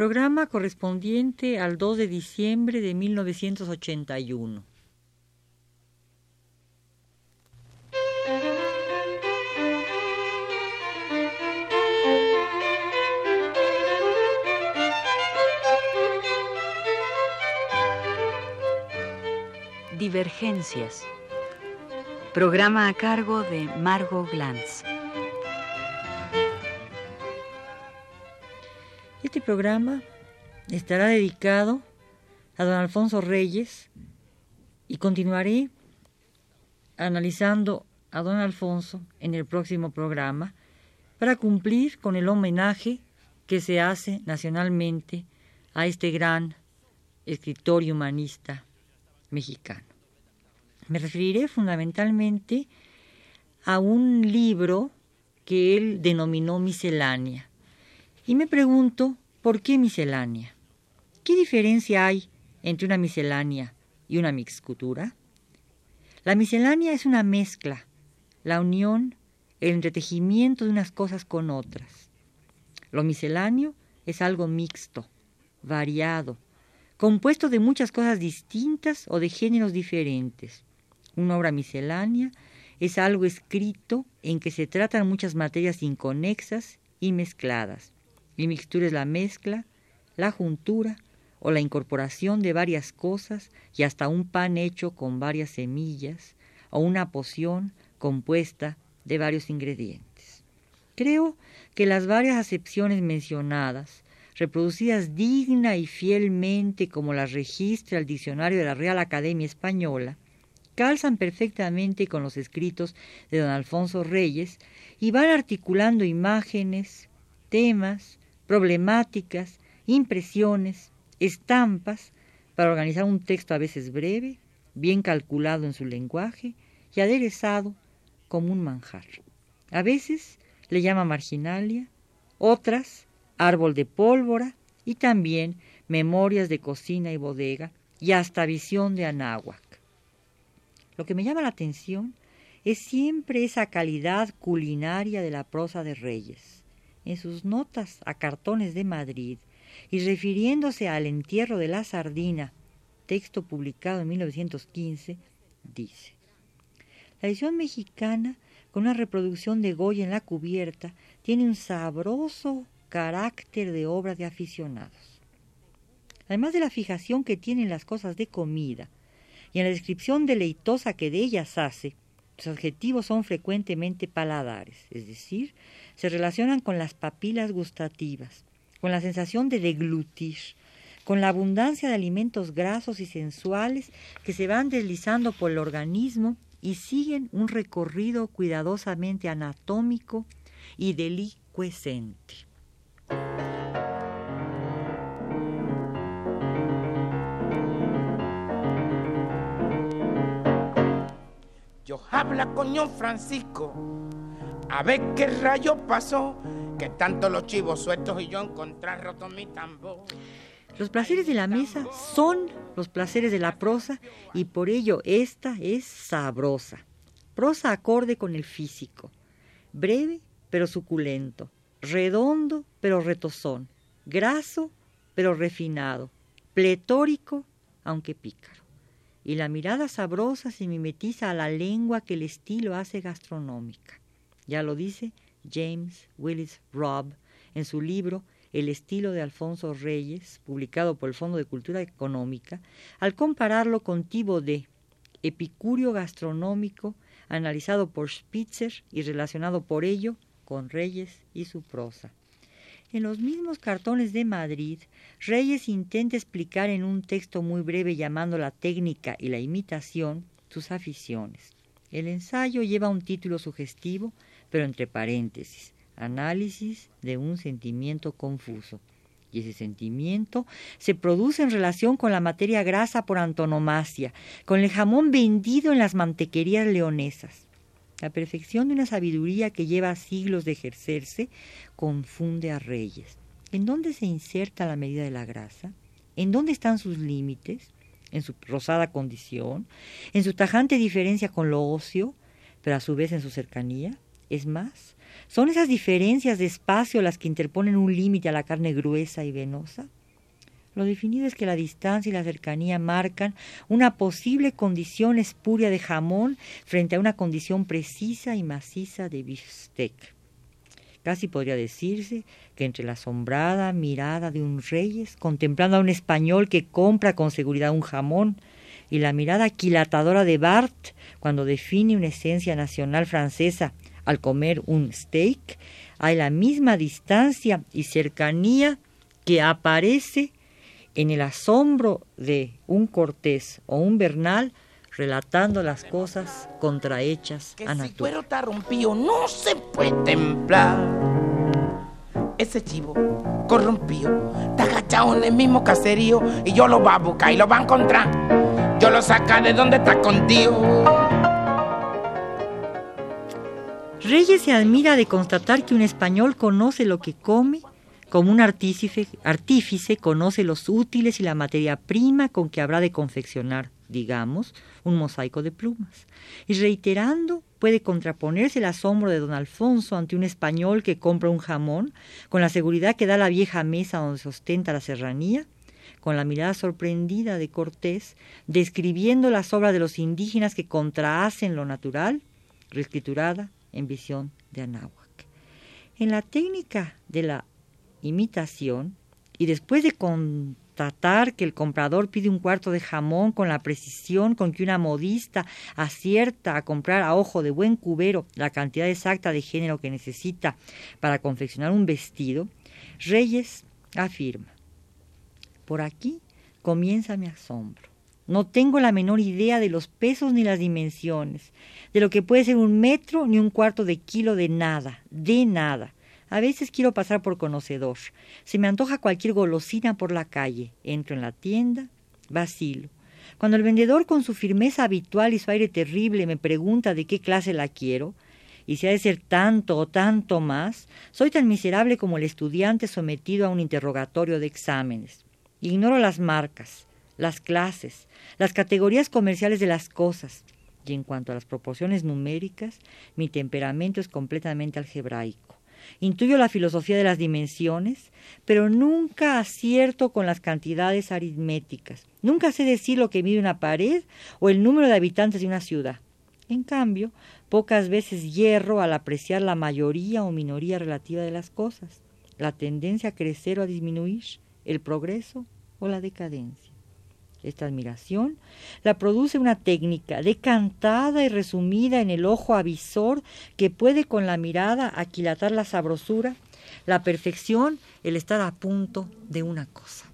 programa correspondiente al 2 de diciembre de 1981. Divergencias. Programa a cargo de Margot Glantz. Este programa estará dedicado a don Alfonso Reyes y continuaré analizando a don Alfonso en el próximo programa para cumplir con el homenaje que se hace nacionalmente a este gran escritor y humanista mexicano. Me referiré fundamentalmente a un libro que él denominó miscelánea. Y me pregunto, ¿por qué miscelánea? ¿Qué diferencia hay entre una miscelánea y una mixcultura? La miscelánea es una mezcla, la unión, el entretejimiento de unas cosas con otras. Lo misceláneo es algo mixto, variado, compuesto de muchas cosas distintas o de géneros diferentes. Una obra miscelánea es algo escrito en que se tratan muchas materias inconexas y mezcladas. Y mixtura es la mezcla, la juntura o la incorporación de varias cosas y hasta un pan hecho con varias semillas o una poción compuesta de varios ingredientes. Creo que las varias acepciones mencionadas, reproducidas digna y fielmente como las registra el diccionario de la Real Academia Española, calzan perfectamente con los escritos de don Alfonso Reyes y van articulando imágenes, temas, problemáticas, impresiones, estampas, para organizar un texto a veces breve, bien calculado en su lenguaje y aderezado como un manjar. A veces le llama marginalia, otras árbol de pólvora y también memorias de cocina y bodega y hasta visión de Anáhuac. Lo que me llama la atención es siempre esa calidad culinaria de la prosa de Reyes. En sus notas a cartones de Madrid y refiriéndose al entierro de la sardina, texto publicado en 1915, dice, la edición mexicana, con una reproducción de Goya en la cubierta, tiene un sabroso carácter de obra de aficionados. Además de la fijación que tienen las cosas de comida, y en la descripción deleitosa que de ellas hace, los adjetivos son frecuentemente paladares, es decir, se relacionan con las papilas gustativas, con la sensación de deglutir, con la abundancia de alimentos grasos y sensuales que se van deslizando por el organismo y siguen un recorrido cuidadosamente anatómico y delicuescente. Yo. Habla coño Francisco, a ver qué rayo pasó, que tanto los chivos sueltos y yo encontrar roto mi tambor. Los placeres de la mesa son los placeres de la prosa y por ello esta es sabrosa. Prosa acorde con el físico, breve pero suculento, redondo pero retozón, graso pero refinado, pletórico aunque pícaro y la mirada sabrosa se mimetiza a la lengua que el estilo hace gastronómica. Ya lo dice James Willis Robb en su libro El estilo de Alfonso Reyes, publicado por el Fondo de Cultura Económica, al compararlo con de epicurio gastronómico, analizado por Spitzer y relacionado por ello con Reyes y su prosa. En los mismos cartones de Madrid, Reyes intenta explicar en un texto muy breve llamando la técnica y la imitación sus aficiones. El ensayo lleva un título sugestivo, pero entre paréntesis, análisis de un sentimiento confuso. Y ese sentimiento se produce en relación con la materia grasa por antonomasia, con el jamón vendido en las mantequerías leonesas. La perfección de una sabiduría que lleva siglos de ejercerse confunde a reyes. ¿En dónde se inserta la medida de la grasa? ¿En dónde están sus límites? ¿En su rosada condición? ¿En su tajante diferencia con lo óseo, pero a su vez en su cercanía? Es más, ¿Son esas diferencias de espacio las que interponen un límite a la carne gruesa y venosa? Lo definido es que la distancia y la cercanía marcan una posible condición espuria de jamón frente a una condición precisa y maciza de bistec. Casi podría decirse que entre la asombrada mirada de un reyes contemplando a un español que compra con seguridad un jamón y la mirada aquilatadora de Barth cuando define una esencia nacional francesa al comer un steak, hay la misma distancia y cercanía que aparece en el asombro de un Cortés o un Bernal relatando las cosas contrahechas que a si natura. cuero está rompido no se puede templar. Ese chivo corrompido está agachado en el mismo caserío y yo lo va a buscar y lo va a encontrar. Yo lo sacaré de donde está contigo. Reyes se admira de constatar que un español conoce lo que come, como un artífice, conoce los útiles y la materia prima con que habrá de confeccionar, digamos, un mosaico de plumas. Y reiterando, puede contraponerse el asombro de don Alfonso ante un español que compra un jamón, con la seguridad que da la vieja mesa donde se ostenta la serranía, con la mirada sorprendida de Cortés, describiendo las obras de los indígenas que contrahacen lo natural, reescriturada en visión de Anáhuac. En la técnica de la imitación, y después de constatar que el comprador pide un cuarto de jamón con la precisión con que una modista acierta a comprar a ojo de buen cubero la cantidad exacta de género que necesita para confeccionar un vestido, Reyes afirma, por aquí comienza mi asombro. No tengo la menor idea de los pesos ni las dimensiones, de lo que puede ser un metro ni un cuarto de kilo de nada, de nada. A veces quiero pasar por conocedor. Se me antoja cualquier golosina por la calle. Entro en la tienda, vacilo. Cuando el vendedor con su firmeza habitual y su aire terrible me pregunta de qué clase la quiero, y si ha de ser tanto o tanto más, soy tan miserable como el estudiante sometido a un interrogatorio de exámenes. Ignoro las marcas, las clases, las categorías comerciales de las cosas, y en cuanto a las proporciones numéricas, mi temperamento es completamente algebraico. Intuyo la filosofía de las dimensiones, pero nunca acierto con las cantidades aritméticas. Nunca sé decir lo que mide una pared o el número de habitantes de una ciudad. En cambio, pocas veces hierro al apreciar la mayoría o minoría relativa de las cosas, la tendencia a crecer o a disminuir, el progreso o la decadencia. Esta admiración la produce una técnica decantada y resumida en el ojo avisor que puede con la mirada aquilatar la sabrosura, la perfección, el estar a punto de una cosa.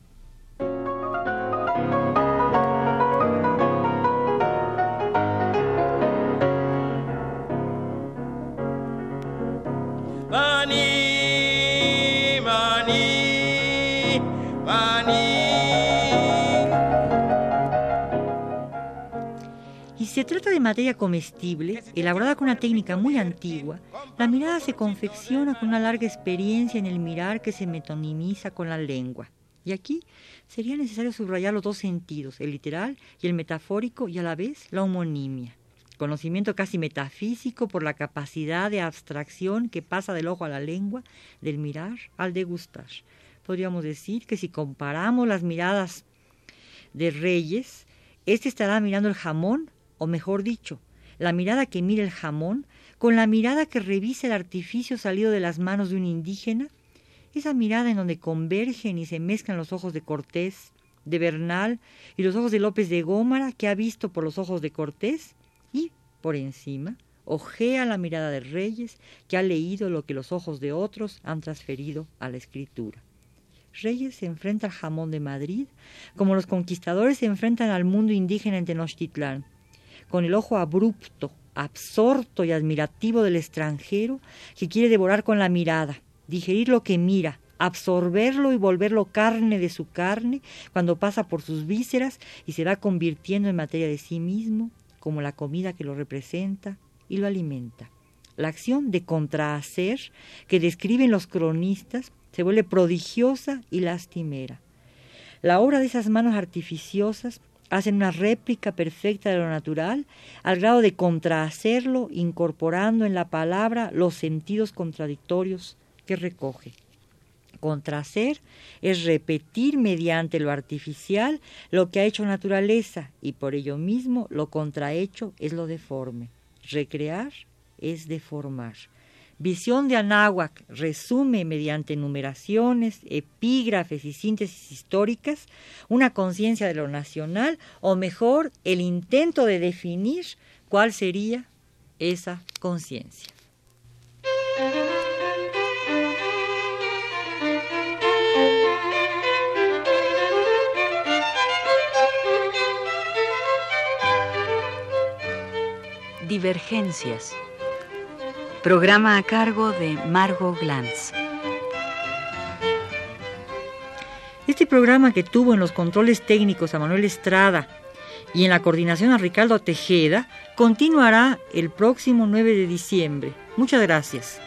Se trata de materia comestible, elaborada con una técnica muy antigua, la mirada se confecciona con una larga experiencia en el mirar que se metonimiza con la lengua. Y aquí sería necesario subrayar los dos sentidos, el literal y el metafórico, y a la vez la homonimia. Conocimiento casi metafísico por la capacidad de abstracción que pasa del ojo a la lengua, del mirar al degustar. Podríamos decir que si comparamos las miradas de Reyes, este estará mirando el jamón o mejor dicho, la mirada que mira el jamón, con la mirada que revisa el artificio salido de las manos de un indígena, esa mirada en donde convergen y se mezclan los ojos de Cortés, de Bernal y los ojos de López de Gómara, que ha visto por los ojos de Cortés, y, por encima, ojea la mirada de Reyes, que ha leído lo que los ojos de otros han transferido a la escritura. Reyes se enfrenta al jamón de Madrid como los conquistadores se enfrentan al mundo indígena en Tenochtitlán, con el ojo abrupto, absorto y admirativo del extranjero que quiere devorar con la mirada, digerir lo que mira, absorberlo y volverlo carne de su carne cuando pasa por sus vísceras y se va convirtiendo en materia de sí mismo, como la comida que lo representa y lo alimenta. La acción de contrahacer que describen los cronistas se vuelve prodigiosa y lastimera. La obra de esas manos artificiosas hacen una réplica perfecta de lo natural, al grado de contrahacerlo, incorporando en la palabra los sentidos contradictorios que recoge. Contrahacer es repetir mediante lo artificial lo que ha hecho naturaleza y por ello mismo lo contrahecho es lo deforme. Recrear es deformar. Visión de Anáhuac resume mediante numeraciones, epígrafes y síntesis históricas una conciencia de lo nacional, o mejor, el intento de definir cuál sería esa conciencia. Divergencias Programa a cargo de Margot Glantz. Este programa que tuvo en los controles técnicos a Manuel Estrada y en la coordinación a Ricardo Tejeda continuará el próximo 9 de diciembre. Muchas gracias.